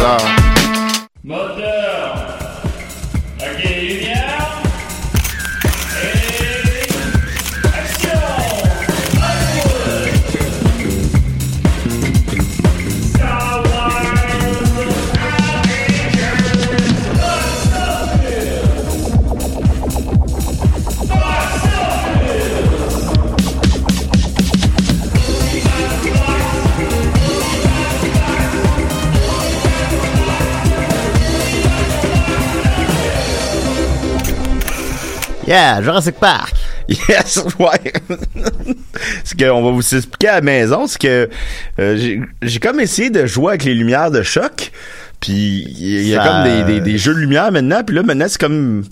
ça. Yeah, Jurassic Park. Yes, ouais. ce qu'on va vous expliquer à la maison, c'est que euh, j'ai- comme essayé de jouer avec les lumières de choc. Puis il y a Ça- comme des, des, des jeux de lumière maintenant. Puis là, maintenant, c'est comme...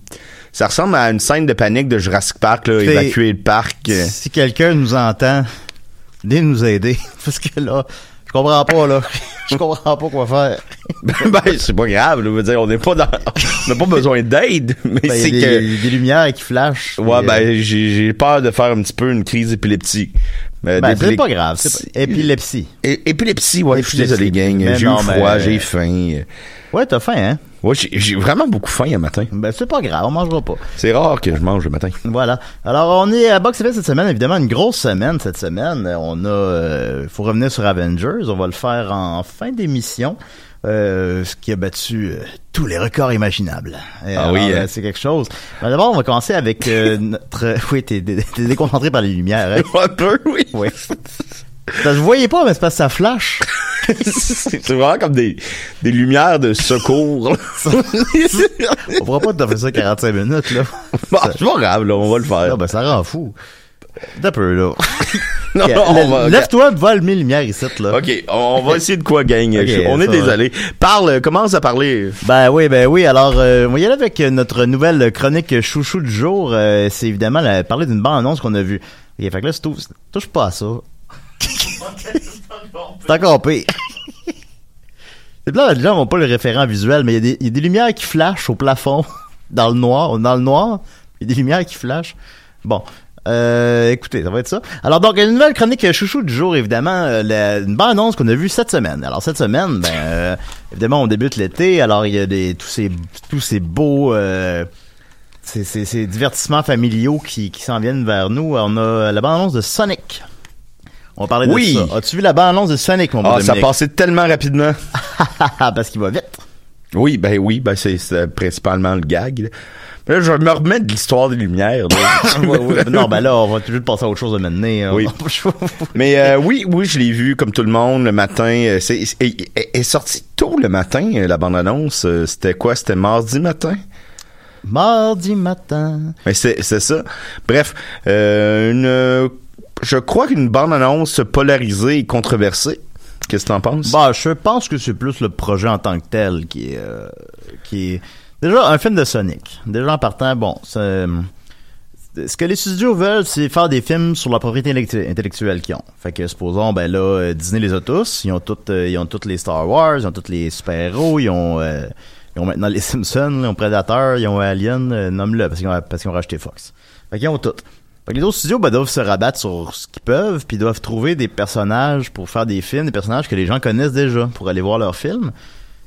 Ça ressemble à une scène de panique de Jurassic Park, là, évacuer le parc. Si quelqu'un nous entend, venez nous aider. Parce que là, comprends pas, là. Je comprends pas quoi faire. ben, c'est pas grave, là, je veux dire, on n'est pas dans... On n'a pas besoin d'aide, mais Ben, c'est il y a que... des, des lumières qui flashent. Ouais, puis, ben, euh, j'ai peur de faire un petit peu une crise épileptique. Euh, ben, c'est pas grave. c'est pas- Épilepsie. É- Épilepsie, ouais, je suis désolé, gang. J'ai eu froid, j'ai faim. Ouais, t'as faim, hein? Ouais, j'ai vraiment beaucoup faim un matin. Ben, c'est pas grave, on mangera pas. C'est rare que je mange le matin. Voilà. Alors, on est à Box Office cette semaine, évidemment, une grosse semaine cette semaine. On a, euh, faut revenir sur Avengers. On va le faire en fin d'émission. Euh, ce qui a battu euh, tous les records imaginables. Et Ah alors, oui, euh, hein? c'est quelque chose. Ben, D'abord, on va commencer avec euh, notre... Oui, t'es t'es- t'es déconcentré par les lumières. Hein? Un peu, oui. Oui. Ça, je voyais pas, mais c'est parce que ça flash. c'est vraiment comme des, des lumières de secours. On pourra pas te faire ça 45 minutes, là. Bon, c'est pas grave, là, on va le faire. Ah, ben, ça rend fou. D'un peu, là. Non, Ok, on lè- va- Lève-toi, va allumer les lumières ici, là. OK, on va essayer de quoi, gang? Ok, Je- on est désolé. Parle, commence à parler. Ben oui, ben oui. Alors, euh, on va y aller avec notre nouvelle chronique chouchou du jour. Euh, c'est évidemment la- parler d'une bande-annonce qu'on a vue. Et fait que là, c'est tout- touche pas à ça. c'est encore pire. là, les gens n'ont pas le référent visuel, mais il y, y a des lumières qui flashent au plafond, dans le noir. Dans le noir, il y a des lumières qui flashent. Bon. Euh, écoutez, ça va être ça. Alors donc, une nouvelle chronique chouchou du jour, évidemment, euh, une bande annonce qu'on a vue cette semaine. Alors cette semaine, ben, euh, évidemment, on débute l'été, alors il y a des tous ces tous ces beaux euh, ces, ces, divertissements familiaux qui, qui s'en viennent vers nous. On a la bande annonce de Sonic. On parler Oui. de ça. As-tu vu la bande annonce de Sonic, mon Ah, ça passait tellement rapidement. Parce qu'il va vite. Oui, ben oui, ben c'est principalement le gag. là. Là, je me remets de l'histoire des Lumières. là. Ouais, ouais. Non, ben là, on va suite passer à autre chose de maintenant. hein. Oui. Mais euh, oui, oui, je l'ai vu comme tout le monde le matin. Euh, C'est elle est sortie tôt le matin euh, la bande annonce. C'était quoi? C'était mardi matin? Mardi matin. Mais c'est ça. Bref, euh, une, je crois qu'une bande annonce polarisée et controversée. Qu'est-ce que t'en penses? Bah, je pense que c'est plus le projet en tant que tel qui est, euh, qui est déjà un film de Sonic. Déjà en partant, bon, c'est- ce que les studios veulent, c'est faire des films sur la propriété intellectu- intellectuelle qu'ils ont. Fait que supposons, ben là, euh, Disney les a tous. Ils ont toutes, euh, ils ont toutes les Star Wars, ils ont tous les super-héros, ils ont, euh, ils ont maintenant les Simpsons, ils ont Predator, ils ont Alien, euh, nomme-le, parce qu'ils ont, parce qu'ils ont racheté Fox. Fait qu'ils ont tout. Fait que les autres studios ben, doivent se rabattre sur ce qu'ils peuvent, puis doivent trouver des personnages pour faire des films, des personnages que les gens connaissent déjà pour aller voir leurs films.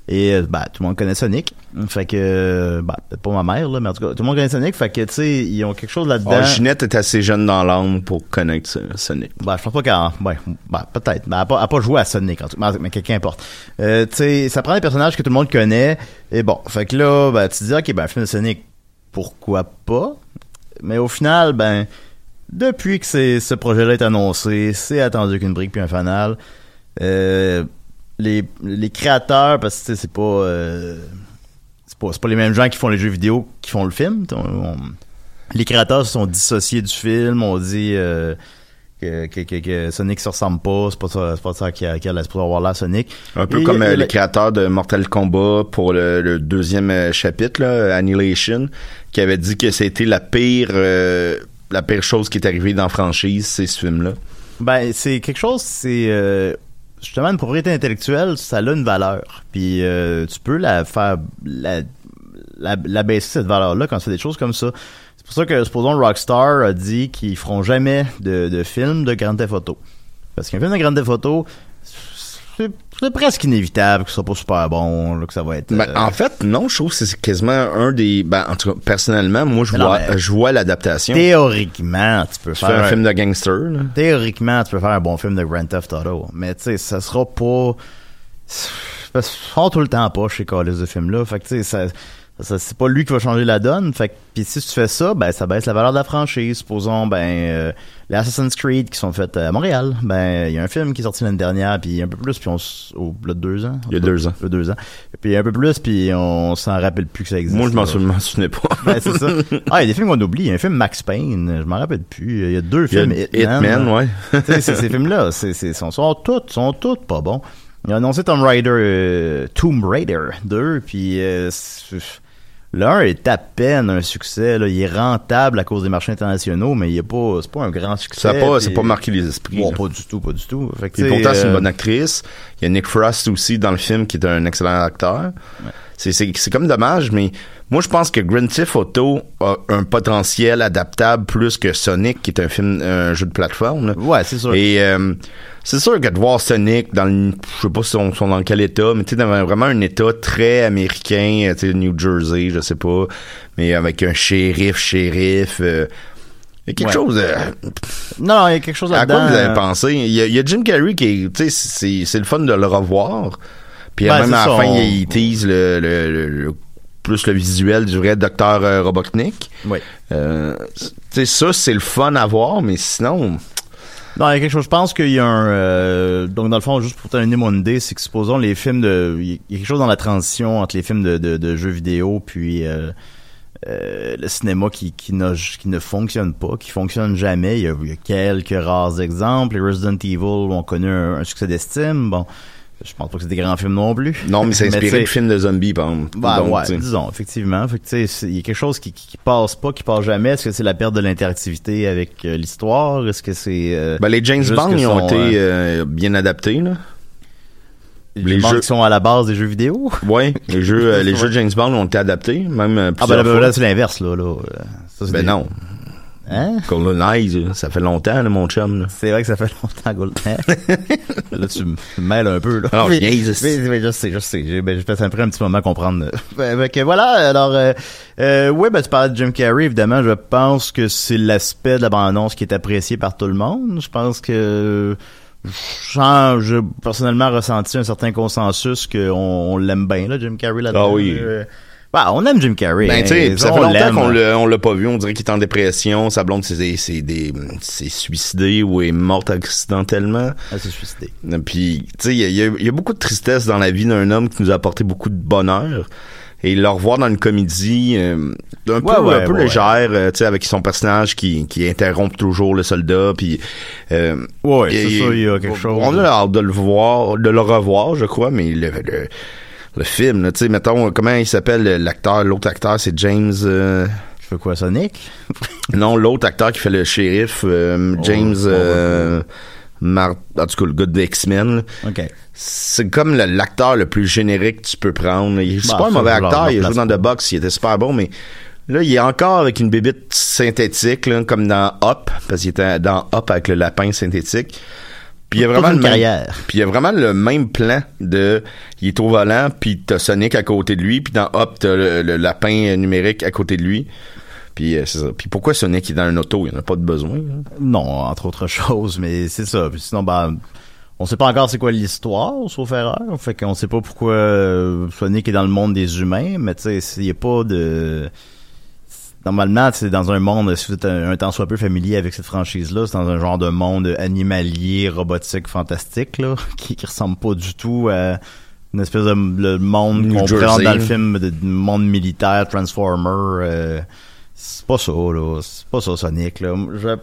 Et euh, ben, tout le monde connaît Sonic. Fait que, euh, ben, peut-être pas ma mère, là, mais en tout cas, tout le monde connaît Sonic. Fait que, tu sais, ils ont quelque chose là-dedans. Oh, Ginette est assez jeune dans l'âme pour connaître Sonic. Ben, je pense pas qu'elle. Ouais, ben, peut-être. Ben, elle a pas, elle a pas joué à Sonic, en tout cas. Mais quelqu'un importe. Euh, tu sais, ça prend des personnages que tout le monde connaît. Et bon, fait que là, ben, tu te dis, ok, ben, un film de Sonic, pourquoi pas? Mais au final, ben, depuis que ce projet-là est annoncé, c'est attendu qu'une brique puis un fanal. Euh, les, les créateurs, parce que c'est pas, euh, c'est pas, les mêmes gens qui font les jeux vidéo qui font le film. On- on- les créateurs se sont dissociés du film, on dit euh, que, que, que, que Sonic se ressemble pas, c'est pas ça, c'est pas ça qui a, qui a avoir là Sonic. Un peu Et- comme euh, les créateurs de Mortal Kombat pour le, le deuxième chapitre, là, Annihilation, qui avait dit que c'était la pire, la pire chose qui est arrivée dans franchise, c'est ce film-là. Ben, c'est quelque chose, c'est euh, justement une propriété intellectuelle, ça a une valeur. Puis euh, tu peux la faire, la, baisser cette valeur-là quand fais des choses comme ça. C'est pour ça que, supposons, Rockstar a dit qu'ils feront jamais de, film de Grand Theft Auto. Parce qu'un film de Grand Theft Auto, c'est presque inévitable que ce soit pas super bon, là, que ça va être... Ben, euh, en fait, non, je trouve que c'est quasiment un des... Ben, en tout cas, personnellement, moi, je vois, je vois l'adaptation. Tu Théoriquement, tu peux fais faire un film de gangster, là. Théoriquement, tu peux faire un bon film de Grand Theft Auto, mais tu sais, ça sera pas. Parce qu'ils font tout le temps pas chez Callis de film là. Fait que tu sais, ça- c'est pas lui qui va changer la donne. Fait puis si tu fais ça, ben ça baisse la valeur de la franchise. Supposons ben euh, les Assassin's Creed qui sont faits à Montréal, ben il y a un film qui est sorti l'année dernière, puis un peu plus, puis on au bout de deux ans. Il y a deux ans. A deux ans. Puis un peu plus, puis on s'en rappelle plus que ça existe. Moi, je m'en là. sou- m'en souvenais pas. Ben, c'est ça. Ah, il y a des films qu'on oublie. Il y a un film Max Payne, je m'en rappelle plus. Il y a deux Il y a films Hitman. Hitman, ouais. Tu sais, c'est- ces films-là, c'est, c'est, sont, sont tous, sont tous pas bons. Il a annoncé Tomb Raider, euh, Tomb Raider 2, puis euh, l'un est à peine un succès. Là. Il est rentable à cause des marchés internationaux, mais il est pas, c'est pas un grand succès. Ça pas, c'est pas marqué les esprits. Bon, pas du tout, pas du tout. Fait que, pourtant, c'est une euh, bonne actrice. Il y a Nick Frost aussi dans le film qui est un excellent acteur. C'est, c'est comme dommage, mais moi, je pense que Grand Theft Auto a un potentiel adaptable plus que Sonic, qui est un film, un jeu de plateforme. là. Ouais, c'est sûr. Et euh, c'est sûr que de voir Sonic dans le, je sais pas si on sont dans quel état, mais tu sais, dans vraiment un état très américain, euh, tu sais, New Jersey, je sais pas, mais avec un shérif, shérif, euh, il y a quelque Ouais. chose, euh, Non, il y a quelque chose à là-dedans. quoi vous avez euh, pensé? Il y, a, il y a Jim Carrey qui est, tu sais, c'est, c'est le fun de le revoir. Puis Ben, même à la fin, on- il tease le, le- le- le- plus le visuel du vrai docteur euh, Robotnik. Oui. Euh, tu sais, ça, c'est le fun à voir, mais sinon, Non, il y a quelque chose. Je pense qu'il y a un. euh, donc, dans le fond, juste pour terminer mon idée, c'est que supposons les films de. Il y a quelque chose dans la transition entre les films de, de, de jeux vidéo puis euh, le cinéma qui, qui, ne fonctionne pas, qui fonctionne jamais. Il y a, il y a quelques rares exemples. Les Resident Evil ont connu un, un succès d'estime. Bon, je pense pas que c'est des grands films non plus. non, mais c'est inspiré de films de zombies, par exemple. bah Donc, ouais, disons, effectivement. Fait que, tu sais, c'est- il y a quelque chose qui, qui, qui passe pas, qui passe jamais. Est-ce que c'est la perte de l'interactivité avec euh, l'histoire? Est-ce que c'est... euh, Ben, les James Bond, ils ont été euh, bien adaptés, là. les les jeux qui sont à la base des jeux vidéo? Ouais, les jeux, les jeux de James Bond ont été adaptés, même Ah ben là, ben, là, c'est l'inverse, là. là. Ça, Ben des- non. Hein? Colonize, ça fait longtemps, là, mon chum. C'est vrai que ça fait longtemps, Golden. là, tu me mêles un peu, là. Ah, Mais- mais- mais je sais, je sais. J'ai, ben, ça me prend un petit moment à comprendre. Ben, ben, que voilà, alors, euh, euh, oui, ben, tu parlais de Jim Carrey, évidemment. Je pense que c'est l'aspect de la bande-annonce qui est apprécié par tout le monde. Je pense que, j'ai j'ai personnellement ressenti un certain consensus qu'on on l'aime bien, là, Jim Carrey, là-dedans. Ah oui. Euh, Bah, on aime Jim Carrey. Ben, tu sais, hein, ça on fait longtemps l'aime. qu'on l'a, on l'a pas vu. On dirait qu'il est en dépression. Sa blonde s'est, s'est des, s'est suicidée ou est morte accidentellement. Elle s'est suicidée. Puis, tu sais, il y a, il y a- il y a beaucoup de tristesse dans la vie d'un homme qui nous a apporté beaucoup de bonheur. Et le revoir dans une comédie euh, un peu, Ouais, un peu ouais, légère, euh, tu sais, avec son personnage qui, qui interrompt toujours le soldat. Puis, euh, Ouais, c'est ça, il y a quelque chose. On a hâte de le voir, de le revoir, je crois, mais le, le, le film, là, tu sais, mettons, comment il s'appelle l'acteur, l'autre acteur, c'est James. euh, Je fais quoi, Sonic? non, l'autre acteur qui fait le shérif, euh, James. oh, euh, Mar- en tout cas, le gars de X-Men. C'est comme l'acteur le plus générique que tu peux prendre. C'est Bah, pas un mauvais acteur, il a joué dans The Box, il était super bon, mais là, il est encore avec une bébite synthétique, là, comme dans Up, parce qu'il était dans Up avec le lapin synthétique. Puis il y a vraiment le même, carrière. puis il y a vraiment le même plan de il est au volant puis t'as Sonic à côté de lui puis dans Up t'as le, le lapin numérique à côté de lui puis euh, c'est ça puis pourquoi Sonic est dans un auto? Il en a pas de besoin. Non, entre autres choses, mais c'est ça. Puis sinon, ben, on sait pas encore c'est quoi l'histoire, sauf erreur. Fait qu'on sait pas pourquoi euh, Sonic est dans le monde des humains, mais tu sais, il y a pas de... Normalement, c'est dans un monde, si vous êtes un, un tant soit peu familier avec cette franchise-là, c'est dans un genre de monde animalier, robotique, fantastique, là, qui, qui ressemble pas du tout à une espèce de le monde qu'on présente dans le film de, monde militaire, Transformer. euh, c'est pas ça, là. C'est pas ça, Sonic, là. Je, je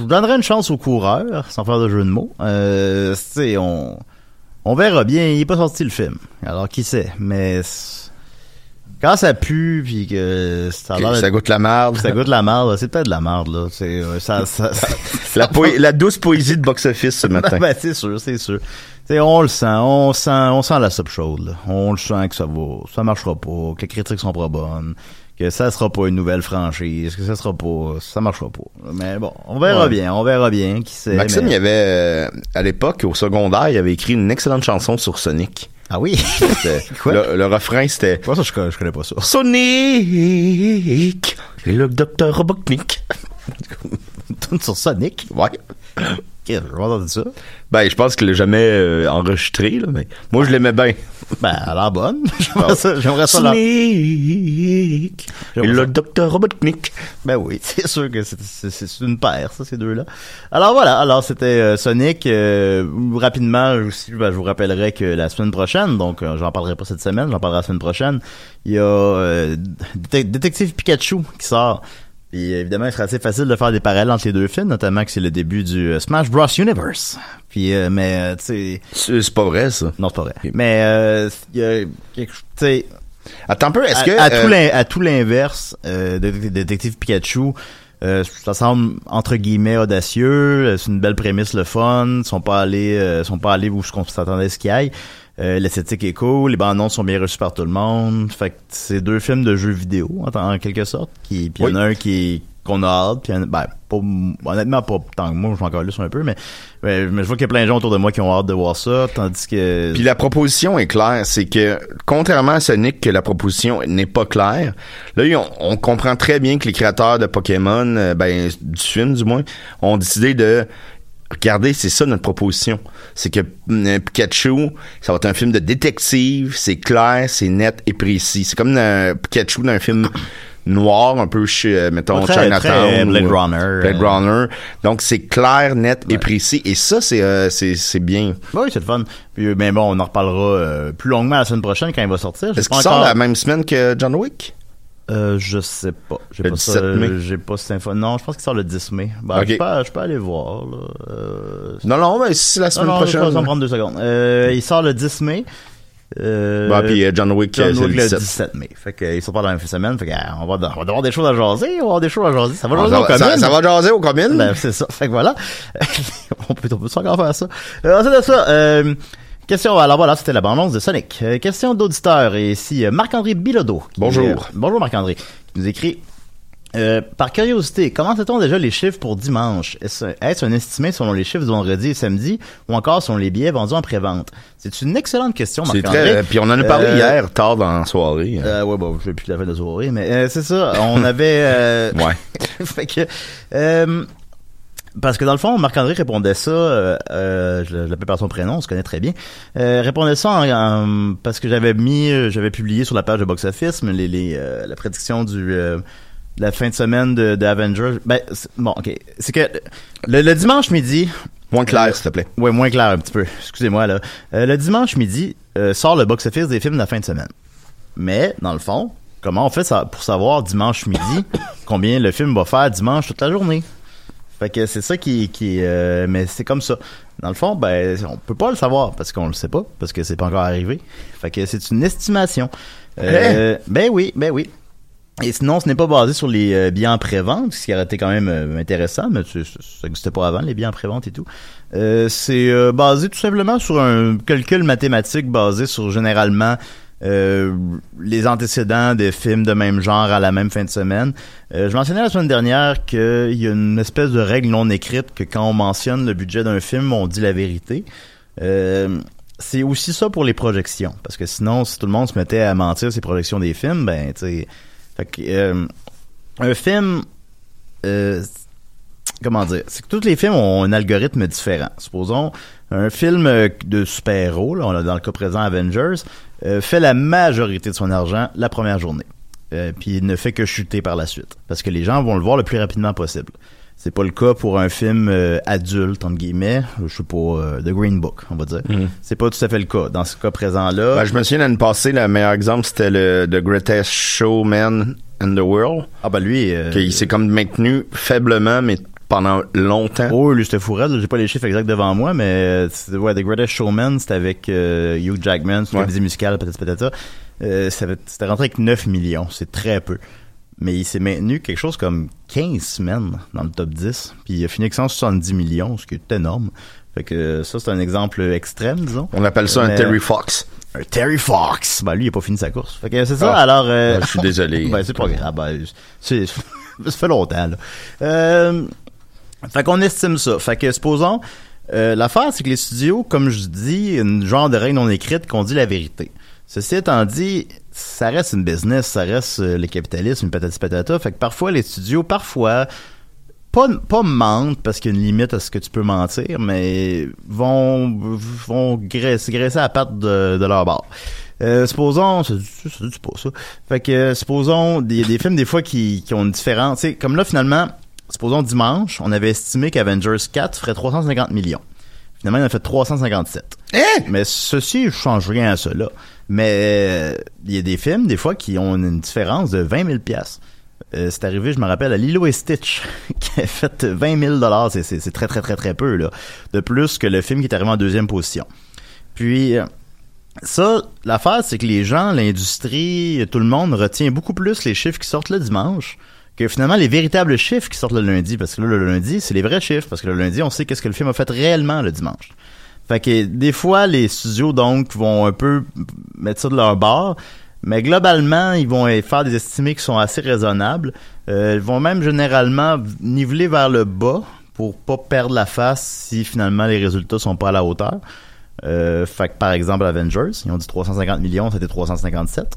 vous donnerais une chance au coureur, sans faire de jeu de mots. Euh, on, on verra bien. Il est pas sorti le film. Alors, qui sait? Mais quand ça pue, puis que ça l'air ça goûte la merde ça goûte la merde, c'est peut-être de la merde, là. C'est, euh, ça, ça, la, la douce poésie de box-office ce matin ben, c'est sûr, c'est sûr. T'sais, on le sent, on sent, on sent la soupe chaude. Là. On le sent que ça va, ça marchera pas, que les critiques sont pas bonnes, que ça sera pas une nouvelle franchise, que ça sera pas, ça marchera pas. Mais bon, on verra Ouais. bien, on verra bien, qui sait. Maxime mais- il y avait euh, à l'époque au secondaire il avait écrit une excellente chanson sur Sonic Ah oui? Quoi? le, le refrain c'était Moi, ça, je, connais- je connais pas ça. Sonic et le docteur Robotnik Tourne sur Sonic. ouais je vais entendre ça? ben je pense qu'il l'a jamais euh, enregistré là mais moi je l'aimais bien Ben, elle a bonne. J'aimerais ça, j'aimerais et le docteur Robotnik Ben oui, c'est sûr que c'est- c'est c'est une paire, ça, ces deux-là. Alors voilà, alors c'était euh, Sonic. euh, rapidement, aussi, ben, je vous rappellerai que la semaine prochaine, donc j'en parlerai pas cette semaine, j'en parlerai la semaine prochaine, il y a Détec- Détective Pikachu qui sort. Puis évidemment, il serait assez facile de faire des parallèles entre les deux films, notamment que c'est le début du euh, Smash Bros Universe. Puis euh, mais euh, tu sais, c'est pas vrai ça non c'est pas vrai. Mais euh, y a quelque tu sais, attends un peu est-ce que à euh, à tout l'inverse, euh, de- de- Détective Pikachu, euh, ça semble entre guillemets audacieux. C'est une belle prémisse, le fun. Ils sont pas allés, euh, sont pas allés où ce qu'on s'attendait à ce qu'il aille. Euh, L'esthétique est cool, les bandes annonces sont bien reçues par tout le monde. Fait que c'est deux films de jeux vidéo en, en quelque sorte. Qui, puis il y en a un qui qu'on a hâte, puis ben, pas, honnêtement pas tant que moi, je là sur un peu, mais, mais, mais je vois qu'il y a plein de gens autour de moi qui ont hâte de voir ça, tandis que Puis la proposition est claire, c'est que contrairement à Sonic, que la proposition n'est pas claire, là on, comprend très bien que les créateurs de Pokémon, euh, ben du film du moins, ont décidé de regardez, c'est ça notre proposition, c'est que euh, Pikachu, ça va être un film de détective, c'est clair, c'est net et précis. C'est comme un Pikachu dans un film noir, un peu chez, euh, mettons, Très- Chinatown. très Blade ou, euh, Runner, Blade euh. Runner. Donc c'est clair, net et précis. Et ça, c'est euh, c'est bien. Oui, c'est le fun. Puis, mais bon, on en reparlera plus longuement la semaine prochaine quand il va sortir. Est-ce qu'il sort la même semaine que John Wick? Euh, je sais pas. J'ai Le pas 17 ça, mai. J'ai pas cette info. Non, je pense qu'il sort le 10 mai. Ben, Ok. je, peux, je peux aller voir, là. Euh, Non, non, mais si c'est la semaine non, non, prochaine. Ça va me prendre deux secondes. Euh, il sort le 10 mai. Euh, Bah, puis euh, John Wick, John c'est Wick le le 17. 17 mai. Fait que, il sort pas dans la même semaine. Fait que, euh, on va, on va avoir des choses à jaser. On va avoir des choses à jaser. Ça va Ah, jaser ça, aux va- ça- communes. ça va jaser aux communes? Ben, c'est ça. Fait que voilà. on peut, on peut encore faire ça. Euh, ensuite de ça, euh, question, alors voilà, c'était la bande de Sonic. Euh, question d'auditeur. Et ici, euh, Marc-André Bilodeau. Bonjour. bonjour Marc-André. Qui nous écrit, euh, par curiosité, comment sait-on déjà les chiffres pour dimanche? Est-ce un estimé selon les chiffres de vendredi et samedi ou encore selon les billets vendus en pré-vente? C'est une excellente question, C'est Marc-André. très. Puis on en a parlé Euh, hier, tard dans la soirée. Euh, ouais, bon, je vais plus la fin de soirée, mais c'est ça. On avait... Ouais. fait que... Parce que dans le fond, Marc-André répondait ça, euh, euh, je l'appelle par son prénom, on se connaît très bien. Euh, répondait ça en, en- parce que j'avais mis, euh, j'avais publié sur la page de Box Office les, les, euh, la prédiction du euh, de la fin de semaine de, de Avengers. Ben bon, ok, c'est que le, le dimanche midi. Moins clair, s'il te plaît. Ouais, moins clair un petit peu. Excusez-moi là. Euh, le dimanche midi euh, sort le Box Office des films de la fin de semaine. Mais dans le fond, comment on fait ça pour savoir dimanche midi combien le film va faire dimanche toute la journée? Fait que c'est ça qui, qui euh, mais c'est comme ça. Dans le fond, ben, on peut pas le savoir parce qu'on le sait pas, parce que c'est pas encore arrivé. Fait que c'est une estimation. Euh, Ben oui, ben oui. Et sinon, ce n'est pas basé sur les euh, billets en pré-vente, ce qui aurait été quand même euh, intéressant, mais tu- ça n'existait pas avant, les billets en pré-vente et tout. Euh, c'est basé tout simplement sur un calcul mathématique basé sur généralement euh, les antécédents des films de même genre à la même fin de semaine. Euh, je mentionnais la semaine dernière qu'il y a une espèce de règle non écrite que quand on mentionne le budget d'un film, on dit la vérité. Euh, c'est aussi ça pour les projections, parce que sinon, si tout le monde se mettait à mentir ses projections des films, ben, tu sais, euh, un film, euh, comment dire, c'est que tous les films ont un algorithme différent. Supposons un film euh, de super-héros, là, on a dans le cas présent Avengers, euh, fait la majorité de son argent la première journée. Euh, puis il ne fait que chuter par la suite. Parce que les gens vont le voir le plus rapidement possible. C'est pas le cas pour un film euh, adulte, entre guillemets, je sais pas, euh, The Green Book, on va dire. Mhm. C'est pas tout à fait le cas. Dans ce cas présent-là, Ben, je me souviens l'année passée, le meilleur exemple, c'était le The Greatest Showman in the World. ah ben lui... euh, qu'il s'est comme maintenu faiblement, mais pendant longtemps. Oh, lui, c'était fou. J'ai pas les chiffres exacts devant moi, mais euh, ouais, The Greatest Showman, c'était avec euh, Hugh Jackman, une Ouais. musicale, peut-être, peut-être ça. Euh, ça c'était rentré avec 9 millions, c'est très peu. Mais il s'est maintenu quelque chose comme 15 semaines dans le top 10, puis il a fini avec 170 millions, ce qui est énorme. Fait que euh, ça, c'est un exemple extrême, disons. On appelle ça un Terry Fox. Un Terry Fox! Ben, lui, il a pas fini sa course. Fait que c'est ça, Ah. alors... euh, Ah, je suis désolé. ben, c'est pas grave. Ben, c'est, ça fait longtemps, là. Euh, fait qu'on estime ça. Fait que, supposons, euh, l'affaire, c'est que les studios, comme je dis, une genre de règle non écrite qu'on dit la vérité. Ceci étant dit, ça reste une business, ça reste euh, le capitalisme, patati patata. Fait que parfois, les studios, parfois, pas, pas mentent parce qu'il y a une limite à ce que tu peux mentir, mais vont, vont graisser, graisser à la de, de leur bord. Euh, supposons, c'est pas ça. Fait que, supposons, des, des films, des fois, qui, qui ont une différence. Tu sais, comme là, finalement, supposons dimanche, on avait estimé qu'Avengers 4 ferait 350 millions. Finalement, il en a fait 357. Mais ceci, je change rien à cela. Mais euh, il y a des films, des fois, qui ont une différence de 20 000 piastres. Euh, c'est arrivé, je me rappelle, à Lilo et Stitch, qui a fait 20 000 dollars. C'est très, très, très, très peu, là. De plus que le film qui est arrivé en deuxième position. Puis, euh, ça, l'affaire, c'est que les gens, l'industrie, tout le monde retient beaucoup plus les chiffres qui sortent le dimanche que finalement les véritables chiffres qui sortent le lundi. Parce que là, le lundi, c'est les vrais chiffres. Parce que le lundi, on sait qu'est-ce que le film a fait réellement le dimanche. Fait que des fois, les studios, donc, vont un peu mettre ça de leur bord. Mais globalement, ils vont faire des estimés qui sont assez raisonnables. Euh, ils vont même généralement niveler vers le bas pour pas perdre la face si finalement les résultats sont pas à la hauteur. Euh, fait que par exemple Avengers, ils ont dit 350 millions, c'était 357.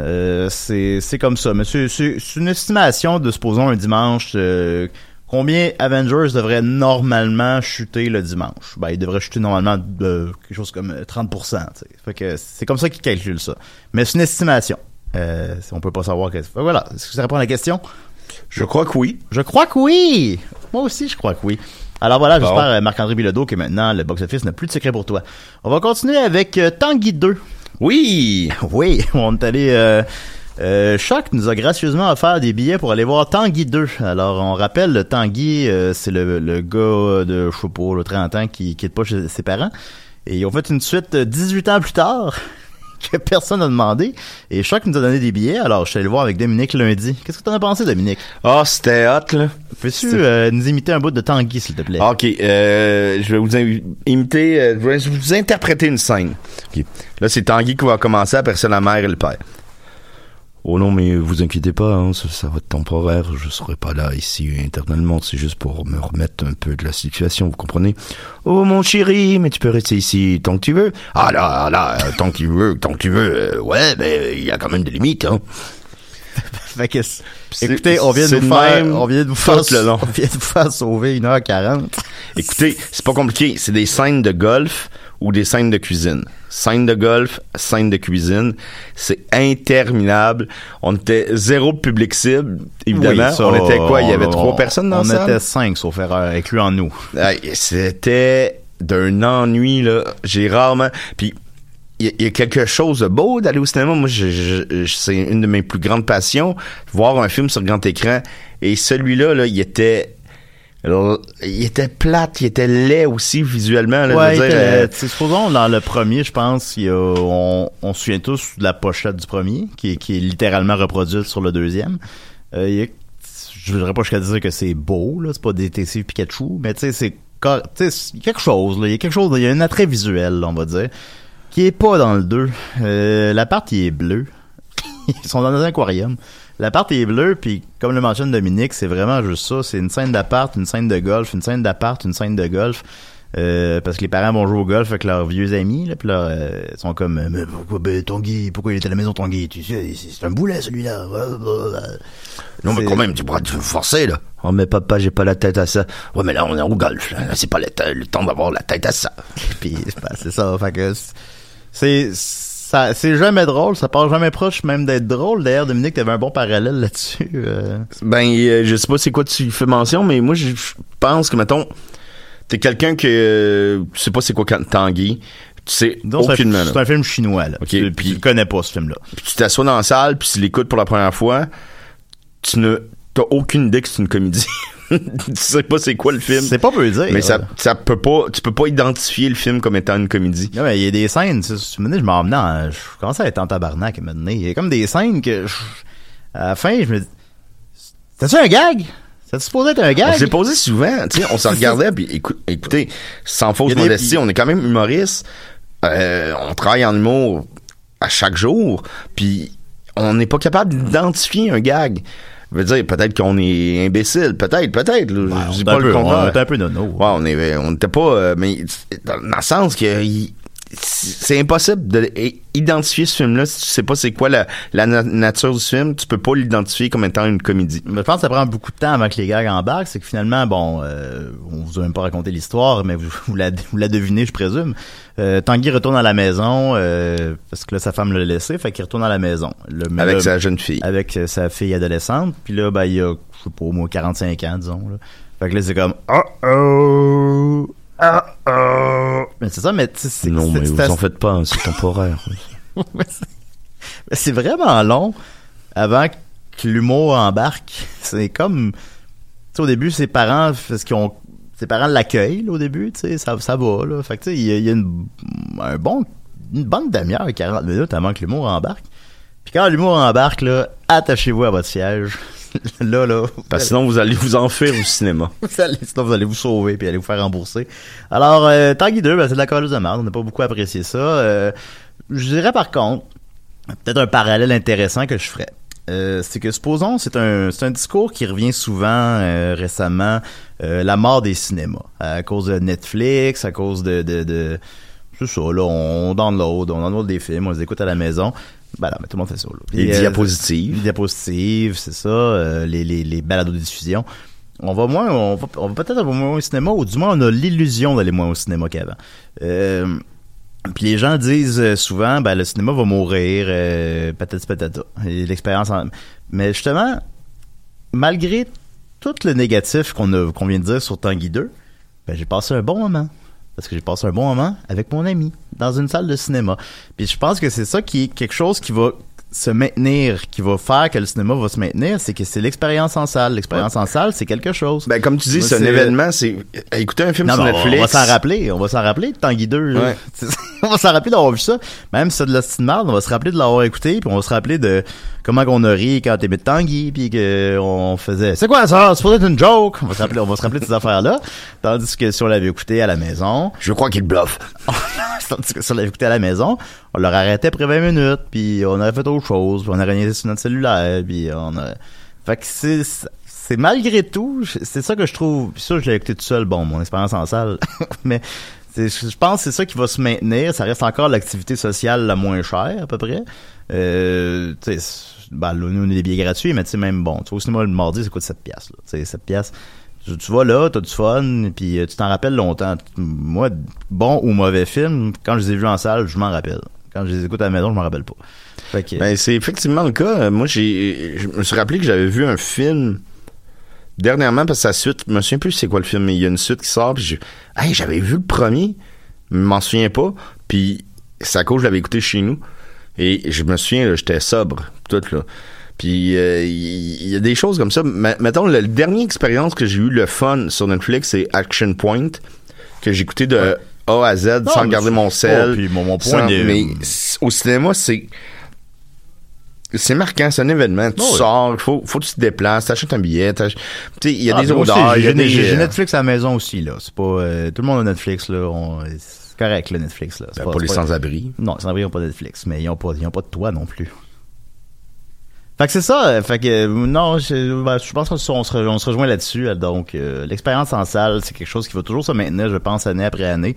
Euh, c'est comme ça, mais c'est une estimation de supposons un dimanche. euh, combien Avengers devrait normalement chuter le dimanche? Ben, il devrait chuter normalement de quelque chose comme euh, 30%. tu sais. Fait que c'est comme ça qu'ils calculent ça. Mais c'est une estimation. Euh, on peut pas savoir. Que... Voilà. Est-ce que ça répond à la question? Je crois que oui. Je crois que oui. Moi aussi, je crois que oui. Alors voilà, Bon. j'espère euh, Marc-André Bilodeau que maintenant le box-office n'a plus de secret pour toi. On va continuer avec euh, Tanguy 2. Oui! Oui, on est allé... Euh, euh, nous a gracieusement offert des billets pour aller voir Tanguy 2. Alors, on rappelle, le Tanguy, euh, c'est le, le gars de, je sais pas, le 30 ans qui quitte pas chez ses parents. Et ils ont fait une suite euh, 18 ans plus tard que personne n'a demandé. Et Choc nous a donné des billets. Alors, je suis allé le voir avec Dominique lundi. Qu'est-ce que t'en as pensé, Dominique? Ah, c'était hot, là. Peux-tu euh, nous imiter un bout de Tanguy, s'il te plaît? Ok, euh, je vais vous imiter, euh, je vais vous interpréter une scène. Ok. Là, c'est Tanguy qui va commencer, après ça, la mère et le père. Oh non, mais vous inquiétez pas, hein, ça, ça va être temporaire, je serai pas là ici éternellement, c'est juste pour me remettre un peu de la situation, vous comprenez? Oh mon chéri, mais tu peux rester ici tant que tu veux. Ah là, là, euh, tant que tu veux, tant que tu veux, euh, ouais, mais il y a quand même des limites, hein. fait que, écoutez, on vient de vous faire, on vient de vous faire, le long. on vient de vous faire sauver 1h40. Écoutez, c'est pas compliqué. C'est des scènes de golf ou des scènes de cuisine. Scène de golf, scène de cuisine. C'est interminable. On était zéro public cible, évidemment. Oui, ça, on était quoi? Il y avait on- trois personnes dans On la salle? était cinq, sauf erreur, incluant nous. C'était d'un ennui, là. J'ai rarement... Puis, il y, a- il y a quelque chose de beau d'aller au cinéma. Moi, je- je- je- c'est une de mes plus grandes passions, voir un film sur grand écran. Et celui-là, là, il était... Il était plate, il était laid aussi visuellement. Là, Ouais, dire, euh, supposons dans le premier, je pense, il y a- on, on se souvient tous de la pochette du premier, qui, est- qui est littéralement reproduite sur le deuxième. Euh, il y a- je voudrais pas jusqu'à dire que c'est beau, là, c'est pas détective Pikachu, mais tu sais, c'est quelque chose, là, il y a quelque chose, il y a un attrait visuel, là, on va dire, qui est pas dans le 2. Euh, L'appart, il est bleu. Ils sont dans un aquarium. L'appart est bleu, puis comme le mentionne Dominique, c'est vraiment juste ça. C'est une scène d'appart, une scène de golf, une scène d'appart, une scène de golf. Euh, parce que les parents vont jouer au golf avec leurs vieux amis, là, puis là, euh, ils sont comme, mais pourquoi, ben, Tanguy, pourquoi il était à la maison, Tanguy? Tu sais, c'est un boulet, celui-là. Non, mais quand même, tu pourras te forcer, là. Oh, mais papa, j'ai pas la tête à ça. Ouais, mais là, on est au golf, là. C'est pas le, temps d'avoir la tête à ça. Puis c'est ça. Fait que c'est ça, c'est jamais drôle. Ça part jamais proche même d'être drôle. D'ailleurs, Dominique, t'avais un bon parallèle là-dessus. euh. Ben, euh, je sais pas c'est quoi tu fais mention, mais moi, je pense que, mettons, t'es quelqu'un que, euh, tu sais pas c'est quoi Tanguy. Tu sais c'est un- aucunement, là. C'est un film chinois là. Tu, puis- tu connais pas ce film-là. Puis tu t'assois dans la salle, puis tu l'écoutes pour la première fois, tu ne, t'as aucune idée que c'est une comédie. tu sais pas c'est quoi le film. C'est pas peu dire. Mais ça, ça peut pas, tu peux pas identifier le film comme étant une comédie. Non, mais il y a des scènes, tu sais, je m'en emmenais en- je commençais à être en tabarnak à un moment. Il y a comme des scènes que, je- à la fin, je me dis, c'était-tu un gag? C'est supposé être un On gag? s'est posé souvent, tu sais, on se regardait, puis écou- écoutez, sans fausse des- modestie, on est quand même humoriste. Euh, on travaille en humour à chaque jour, puis on n'est pas capable d'identifier un gag. Je veux dire, peut-être qu'on est imbécile, peut-être, peut-être. on je dis pas le contraire. on est un peu nono. Ouais, on n'était pas, euh, mais dans, le sens que il- c'est impossible d'identifier ce film-là si tu sais pas c'est quoi la, la na- nature du film. Tu peux pas l'identifier comme étant une comédie. Mais je pense que ça prend beaucoup de temps avant que les gags embarquent. C'est que finalement, bon, euh, on vous a même pas raconté l'histoire, mais vous, vous, la, vous la devinez, je présume. Euh, Tanguy retourne à la maison euh, parce que là, sa femme l'a laissé, fait qu'il retourne à la maison. Le- Avec sa jeune fille. Avec euh, sa fille adolescente. Puis là, ben, il y a, je sais pas, au moins 45 ans, disons. Là. Fait que là, c'est comme, oh-oh, oh-oh. Mais c'est ça, mais tu sais, c'est Non, mais vous en faites pas, c'est temporaire. c'est- vraiment long avant que l'humour embarque. C'est comme, tu sais, au début, ses parents, parce qu'ils ont, ses parents l'accueillent, au début, tu sais, ça, ça va, là. Fait que, tu sais, il y y a une, un bon, une bonne demi-heure, 40 minutes avant que l'humour embarque. Puis quand l'humour embarque, là, attachez-vous à votre siège. là, là. Parce que sinon, vous allez vous enfuir au cinéma. Vous allez, sinon, vous allez vous sauver puis allez vous faire rembourser. Alors, euh, Tanguy 2, ben, c'est de la colère de merde. On n'a pas beaucoup apprécié ça. Euh, je dirais par contre, peut-être un parallèle intéressant que je ferais. Euh, c'est que supposons c'est un c'est un discours qui revient souvent euh, récemment euh, la mort des cinémas à cause de Netflix à cause de de, de c'est ça là on download on download des films on les écoute à la maison ben là mais tout le monde fait ça là. Les diapositives. les diapositives, c'est ça, euh, les, les, les balados de diffusion. On va moins, on va, on va peut-être avoir moins au cinéma, ou du moins on a l'illusion d'aller moins au cinéma qu'avant. Euh, puis les gens disent euh, souvent, ben le cinéma va mourir, euh, patati patata. Et L'expérience, en- mais justement, malgré tout le négatif qu'on a, qu'on vient de dire sur Tanguy 2, ben j'ai passé un bon moment. Parce que j'ai passé un bon moment avec mon ami dans une salle de cinéma. Puis je pense que c'est ça qui est quelque chose qui va se maintenir, qui va faire que le cinéma va se maintenir, c'est que c'est l'expérience en salle. L'expérience en salle, c'est quelque chose. Ben, comme tu dis, c'est un événement, c'est écouter un film Non, sur Netflix. On va s'en rappeler, on va s'en rappeler de Tanguy 2. là. Ouais. on va s'en rappeler d'avoir vu ça. Même si c'est de la merde, on va se rappeler de l'avoir écouté, puis on va se rappeler de comment qu'on a ri quand t'aimais Tanguy, puis que on faisait c'est quoi ça? C'est pour être une joke? On va se rappeler, on va se rappeler de ces affaires-là. Tandis que si on l'avait écouté à la maison, Je crois qu'il bluffe. Si on l'avait écouté à la maison, on l'aurait arrêté après 20 minutes, puis on aurait fait autre chose, puis on aurait rien sur notre cellulaire, puis on a... Fait que c'est... C'est malgré tout, c'est ça que je trouve... Puis ça, je l'ai écouté tout seul, bon, mon expérience en salle, mais je pense que c'est ça qui va se maintenir. Ça reste encore l'activité sociale la moins chère, à peu près. Euh, tu sais, ben, nous, on a des billets gratuits, mais tu sais, même bon, tu vois, au cinéma, le mardi, ça coûte 7 piastres, là. Tu sais, 7 piastres. Tu, vas là, t'as du fun, puis euh, tu t'en rappelles longtemps. Moi, bon ou mauvais film, quand je les ai vus en salle, je m'en rappelle. Quand je les écoute à la maison, je m'en rappelle pas. Ben, c'est effectivement le cas. Euh, Moi, j'ai, je me suis rappelé que j'avais vu un film dernièrement parce que sa suite, je me souviens plus c'est quoi le film, mais il y a une suite qui sort. Puis je, hey, j'avais vu le premier, je m'en souviens pas. Puis à cause je l'avais écouté chez nous et je me souviens, là, j'étais sobre, tout là. Puis euh, il il y, a des choses comme ça. Ma- Mettons, la dernière expérience que j'ai eu le fun sur Netflix, c'est Action Point que j'ai écouté de A à Z Non, sans regarder mon sel. Oh, puis mon- mon point sans- mais au cinéma, c'est c'est marquant, c'est un événement. Tu Oh, sors, il faut, faut que tu te déplaces, t'achètes un billet, t'ach- tu sais, il y a Ah, des odeurs, y j'ai- des... Euh, Netflix à la maison aussi, là. C'est pas, euh, tout le monde a Netflix, là. On- C'est correct, le Netflix, là. Ben, pour les sans-abri. Non, les sans-abri n'ont pas Netflix, mais ils ont pas, ils ont pas de toit non plus. Fait que c'est ça. euh, Fait que euh, non, je, ben, je pense qu'on se, on se rejoint là-dessus. euh, Donc, euh, l'expérience en salle, c'est quelque chose qui va toujours se maintenir, je pense, année après année.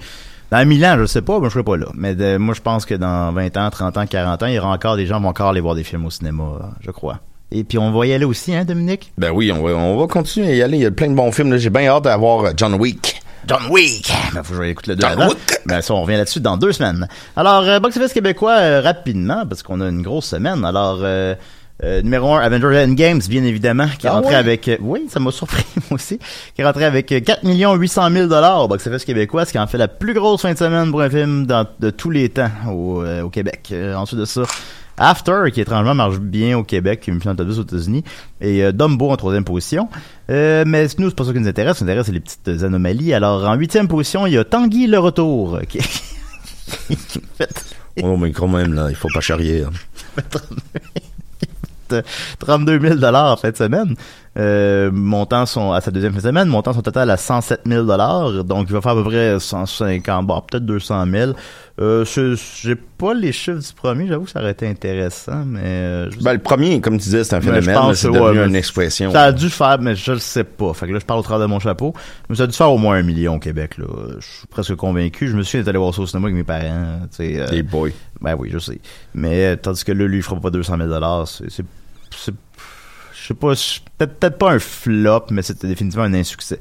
Dans 1000 ans, je sais pas, mais je serai pas là. Mais de- moi, je pense que dans 20 ans, 30 ans, 40 ans, il y aura encore des gens qui vont encore aller voir des films au cinéma, je crois. Et puis, on va y aller aussi, hein, Dominique? Ben oui, on va, on va continuer à y aller. Il y a plein de bons films. J'ai bien hâte d'avoir John Wick. John Wick! Ben, faut que je le deux John avant. Wick! Ben, ça, on revient là-dessus dans deux semaines. Alors, euh, Box Office québécois, euh, rapidement, parce qu'on a une grosse semaine. Alors, euh, euh, numéro 1, Avengers Endgames, bien évidemment, qui est Ah rentré ouais? avec... euh, oui, ça m'a surpris, moi aussi. Qui est rentré avec euh, 4 800 000 dollars au Box Office québécois, ce qui en fait la plus grosse fin de semaine pour un film dans- de tous les temps au, euh, au Québec. Euh, ensuite de ça... After, qui étrangement marche bien au Québec, qui est une finale de top 10 aux États-Unis, et euh, Dumbo en troisième position. Euh, mais nous, c'est pas ça qui nous intéresse. Ce qui nous intéresse, c'est les petites anomalies. Alors, en huitième position, il y a Tanguy le Retour, qui, qui fait Oh, mais quand même, là, il faut pas charrier. hein. euh, 32 000 dollars en fin de semaine. Euh, montant son à sa deuxième semaine, montant son total à 107 000 dollars. Donc, il va faire à peu près 150, bon, peut-être 200 000. Euh, je- j'ai pas les chiffres du premier. J'avoue que ça aurait été intéressant, mais euh, je Ben, le premier, comme tu disais, c'est un phénomène. C'est devenu ouais, une expression. Ça a dû faire, mais je le sais pas. Fait que là, je parle au travers de mon chapeau. Mais ça a dû faire au moins un million au Québec, là. Je suis presque convaincu. Je me suis allé voir ça au cinéma avec mes parents, tu sais. euh, Des boys. ben oui, je sais. Mais, euh, tandis que là, lui, il fera pas 200 000 c'est, c'est, c'est- je sais pas, peut-être, pas un flop, mais c'était définitivement un insuccès.